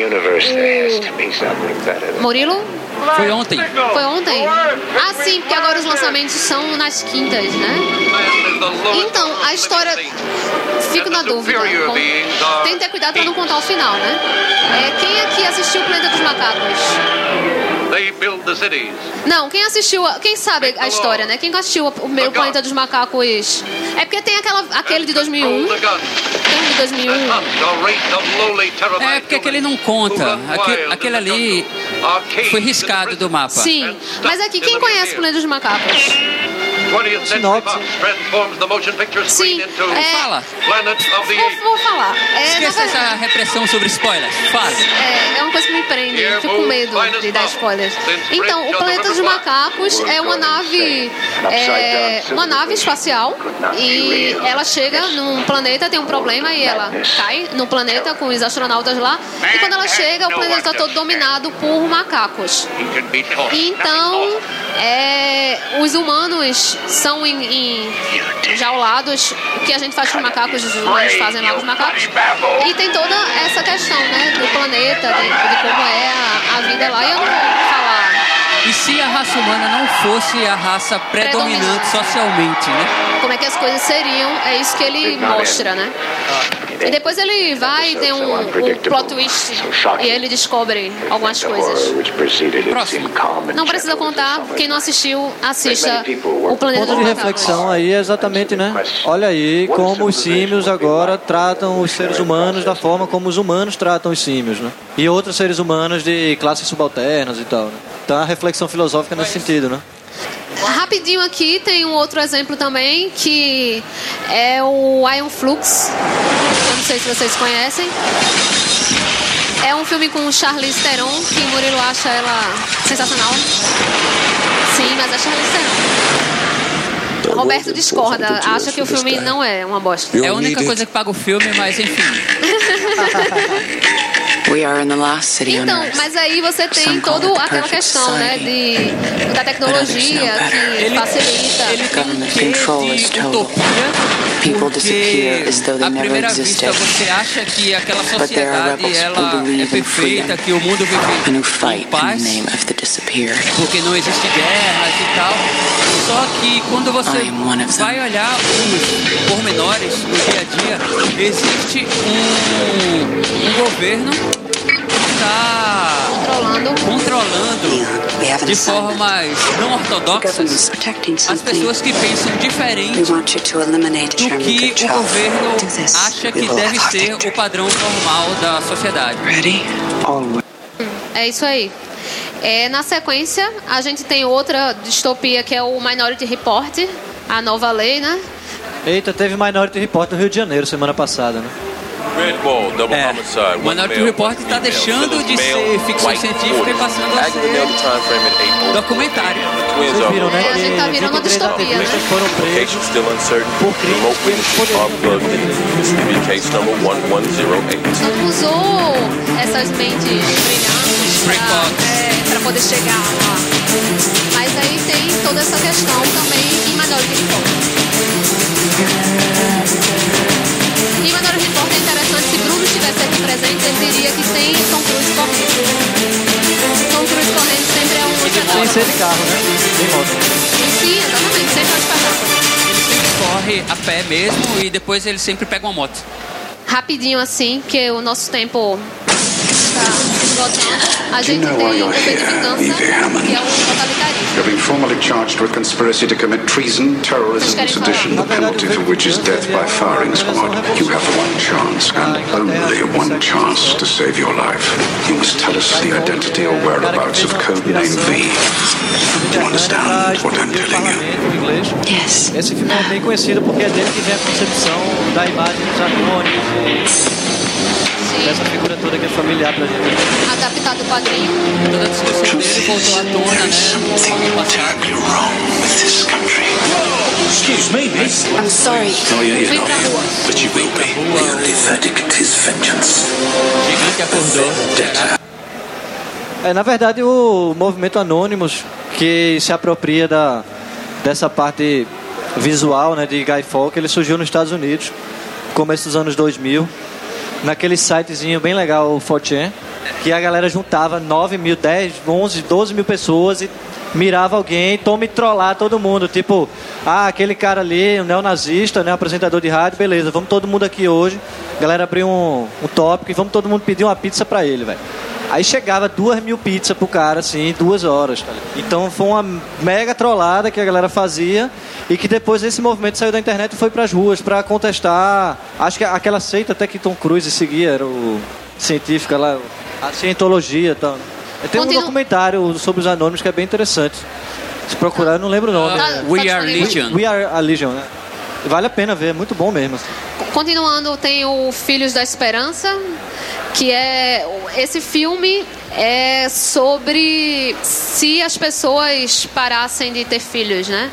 Murilo? Foi ontem. Foi ontem? Ah, sim, porque agora os lançamentos são nas quintas, né? Então, a história. Fico na dúvida. Com... Tem que ter cuidado pra não contar o final, né? É, quem aqui assistiu o Planeta dos Macacos? They build the cities. Não, quem assistiu, a- quem sabe a história, né? Quem assistiu o meu Planeta dos Macacos? É porque tem aquela, aquele de 2001. Tem um de 2001. É porque aquele não conta. Aque- aquele ali foi riscado do mapa. Sim, mas aqui, quem conhece o Planeta dos Macacos? 20th century Fox transforms the motion picture screen into é- the Vou, falar. É, Esqueça verdade, essa repressão sobre spoilers. Fale. é, é uma coisa que me prende. Eu fico com medo de dar spoilers. Então, o Planeta dos Macacos é uma nave, é, uma nave espacial e ela chega num planeta, tem um problema e ela cai no planeta com os astronautas lá. E quando ela chega, o planeta está todo dominado por macacos. Então, é, os humanos são em, em jaulados. O que a gente faz com os macacos, os humanos fazem lá com os macacos. E tem toda essa questão, né, do planeta, de, de como é a, a vida lá. E eu não. E se a raça humana não fosse a raça predominante socialmente, né? como é que as coisas seriam, é isso que ele mostra, né? E depois ele vai e tem um, um plot twist e ele descobre algumas coisas. Próximo. Não precisa contar, quem não assistiu, assista o Planeta ponto de reflexão aí é exatamente, né? Olha aí como os símios agora tratam os seres humanos da forma como os humanos tratam os símios, né? E outros seres humanos de classes subalternas e tal. Né? Então a reflexão filosófica nesse sentido, né? Rapidinho aqui tem um outro exemplo também que é o Iron Flux. Eu não sei se vocês conhecem. É um filme com Charlize Theron que Murilo acha ela sensacional. Sim, mas é Charlize Theron. Roberto discorda, acha que o filme não é uma bosta. É a única coisa que paga o filme, mas enfim. Então, mas aí você tem toda aquela questão, né, de, da tecnologia que facilita. Government control is total. People disappear as though they never existed. você acha que aquela But there are sociedade rebels who ela é believe in perfeita, freedom que o mundo vive em in paz, the name of the disappeared. porque não existe guerras e tal. Só que quando você vai olhar os pormenores no dia a dia, existe um, um governo está controlando, controlando de formas não ortodoxas as pessoas que pensam diferente do que o governo acha que deve ser o padrão normal da sociedade. É isso aí. É, na sequência, a gente tem outra distopia que é o Minority Report, a nova lei, né? Eita, teve Minority Report no Rio de Janeiro semana passada, né? Red Ball, double É. homicide. O Minority Report está deixando de ser ficção científica e passando a ser documentário. Vocês viram, né? A gente tá virando uma 23 distopia, né? foram presos case number 1108. Não usou essas mentes brilhantes pra, é, pra poder chegar lá. Mas aí tem toda essa questão também em Minority Report. E Minority Report é interessante, se Bruno estivesse aqui presente, ele diria que tem Tom Cruise correndo. Tom Cruise correndo sempre é um sem espetáculo. ser de carro, né? Sem moto. Sim, exatamente, sempre é um espetáculo. Corre a pé mesmo e depois ele sempre pega uma moto. Rapidinho assim, que o nosso tempo. A Do you gente know why you're here, vingança, Evie Hammond? que é o totalitarismo. You're being formally charged with conspiracy to commit treason, terrorism, and sedition, the penalty for which is death by firing squad. You have one chance, and only one chance, to save your life. You must tell us the identity or whereabouts of Codename V. Do you understand what I'm telling you? Yes. Esse filme é bem conhecido porque é dele que vem a concepção da imagem dos harmônicos dessa figura toda que é familiar pra gente. Adaptado o quadrinho. Toda a discussão dele voltou à tona, né? No passado. Excuse me, miss. I'm sorry. Yeah, you're Vem not. But you will be. The only verdict is vengeance. O gigante acordou. É, na verdade, o movimento Anonymous, que se apropria da, dessa parte visual né, de Guy Fawkes, ele surgiu nos Estados Unidos, no começo dos anos 2000, naquele sitezinho bem legal, o 4chan, que a galera juntava 9 mil, 10, 11, 12 mil pessoas e mirava alguém, tome trollar todo mundo, tipo, ah, aquele cara ali, um neonazista, né, apresentador de rádio, beleza, vamos todo mundo aqui hoje, a galera abriu um, um tópico e vamos todo mundo pedir uma pizza pra ele, velho. Aí chegava duas mil pizzas pro cara, assim, em duas horas. Então foi uma mega trollada que a galera fazia e que depois esse movimento saiu da internet e foi pras ruas pra contestar. Acho que aquela seita até que Tom Cruise seguia, era o científico lá, a cientologia e tal. Tem um Continua- documentário sobre os anônimos que é bem interessante. Se procurar, eu não lembro o nome. Ah, We tá Are disponível? We, We Are a Legion, né? Vale a pena ver, é muito bom mesmo. Continuando, tem o Filhos da Esperança, que é esse filme é sobre se as pessoas parassem de ter filhos, né?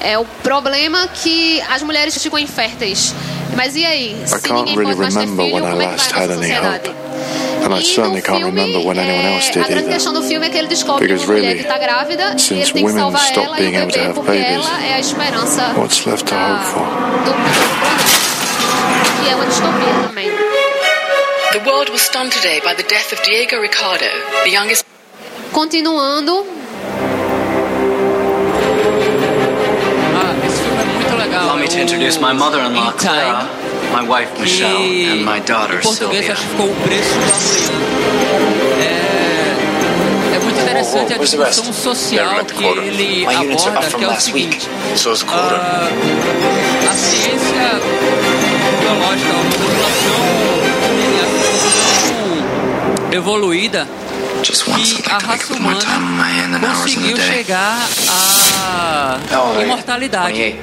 É o problema que as mulheres ficam inférteis. Mas e aí? Se ninguém pode mais ter filho, como é que vai a had nossa any sociedade? And I certainly can't remember when anyone else É, did a grande either. é Because really, que está grávida e ele since women o being able to have babies, ela é a esperança What's left to hope for? E é uma distopia também. The world was stunned today by the death of Diego Ricardo, the youngest. Continuando, Ah, esse filme é muito legal. Allow me to introduce my mother-in-law, Clara, my wife, Michelle, and my daughter, Sylvia. acho ficou o preço do. É, é muito interessante a Where's the rest? discussão social Never met the que ele My units are aborda, que é o seguinte. So is the quota. Ah, a ciência biológica, a manipulação evoluída que a raça humana conseguiu chegar à imortalidade.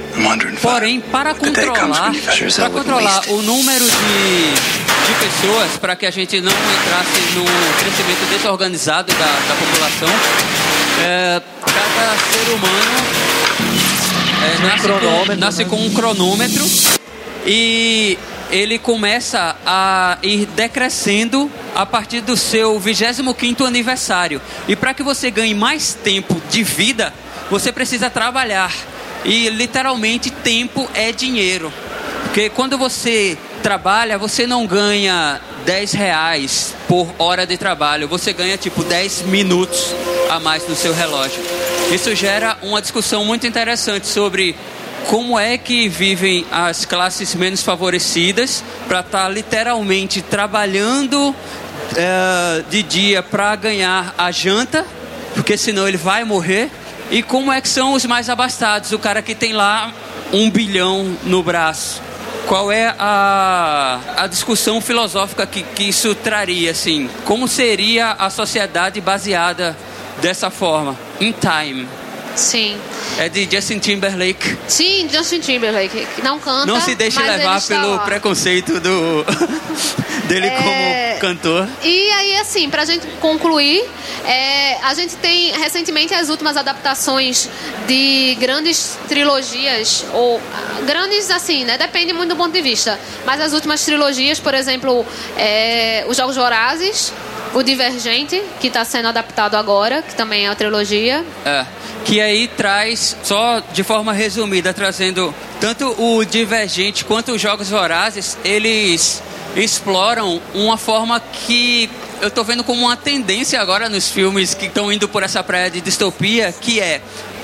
Porém, para controlar, para controlar o número de, de pessoas, para que a gente não entrasse num crescimento desorganizado da, da população, é, cada ser humano é, nasce, com, nasce com um cronômetro e ele começa a ir decrescendo a partir do seu 25º aniversário. E para que você ganhe mais tempo de vida, você precisa trabalhar. E literalmente tempo é dinheiro. Porque quando você trabalha, você não ganha 10 reais por hora de trabalho, você ganha tipo 10 minutos a mais no seu relógio. Isso gera uma discussão muito interessante sobre como é que vivem as classes menos favorecidas para estar literalmente trabalhando eh, de dia para ganhar a janta, porque senão ele vai morrer. E como é que são os mais abastados, o cara que tem lá um bilhão no braço. Qual é a, a discussão filosófica que, que isso traria, assim? Como seria a sociedade baseada dessa forma? In time. Sim. É de Justin Timberlake. Sim, Justin Timberlake, não canta. Não se deixe levar pelo lá. preconceito do dele É. como cantor. E aí, assim, pra gente concluir, é, a gente tem recentemente as últimas adaptações de grandes trilogias, ou grandes assim, né? Depende muito do ponto de vista. Mas as últimas trilogias, por exemplo, é, Os Jogos Vorazes, o Divergente, que está sendo adaptado agora, que também é uma trilogia. É, que aí traz, só de forma resumida, trazendo tanto o Divergente quanto os Jogos Vorazes, eles exploram uma forma que eu tô vendo como uma tendência agora nos filmes que estão indo por essa praia de distopia, que é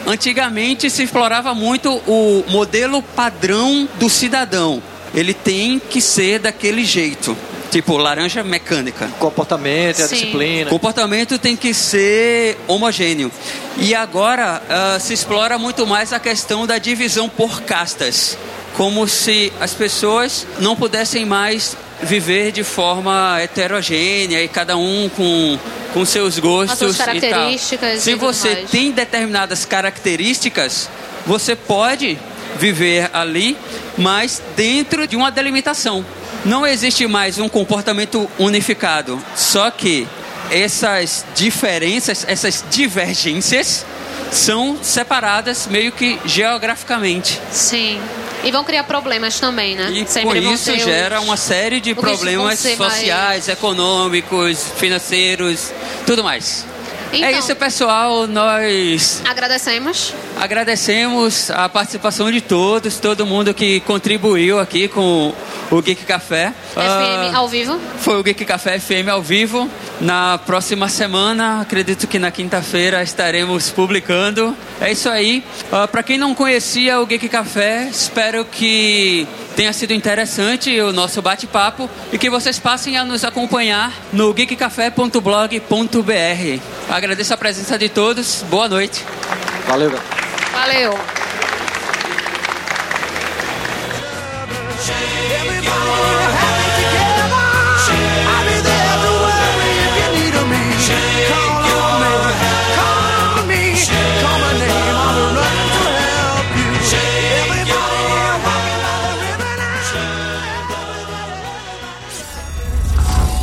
antigamente se explorava muito o modelo padrão do cidadão. Ele tem que ser daquele jeito. Tipo, laranja mecânica. Comportamento, a Sim. disciplina. Comportamento tem que ser homogêneo. E agora ah, se explora muito mais a questão da divisão por castas. Como se as pessoas não pudessem mais viver de forma heterogênea e cada um com, com seus gostos suas e tal. características Se e tudo você mais. tem determinadas características, você pode viver ali, mas dentro de uma delimitação. Não existe mais um comportamento unificado. Só que essas diferenças, essas divergências, são separadas meio que geograficamente. Sim. E vão criar problemas também, né? E Sempre com isso ter os- gera uma série de vão problemas ser mais- sociais, econômicos, financeiros, tudo mais. Então, É isso, pessoal. Nós agradecemos. Agradecemos a participação de todos, todo mundo que contribuiu aqui com o Geek Café. FM Ah, ao vivo. Foi o Geek Café FM ao vivo. Na próxima semana, acredito que na quinta-feira estaremos publicando. É isso aí. Para quem não conhecia o Geek Café, espero que tenha sido interessante o nosso bate-papo e que vocês passem a nos acompanhar no geekcafé.blog.br. Agradeço a presença de todos. Boa noite. Valeu. Valeu.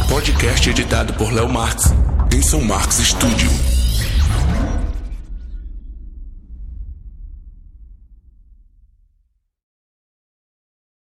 Podcast editado por Léo Marx, em São Marcos Studio.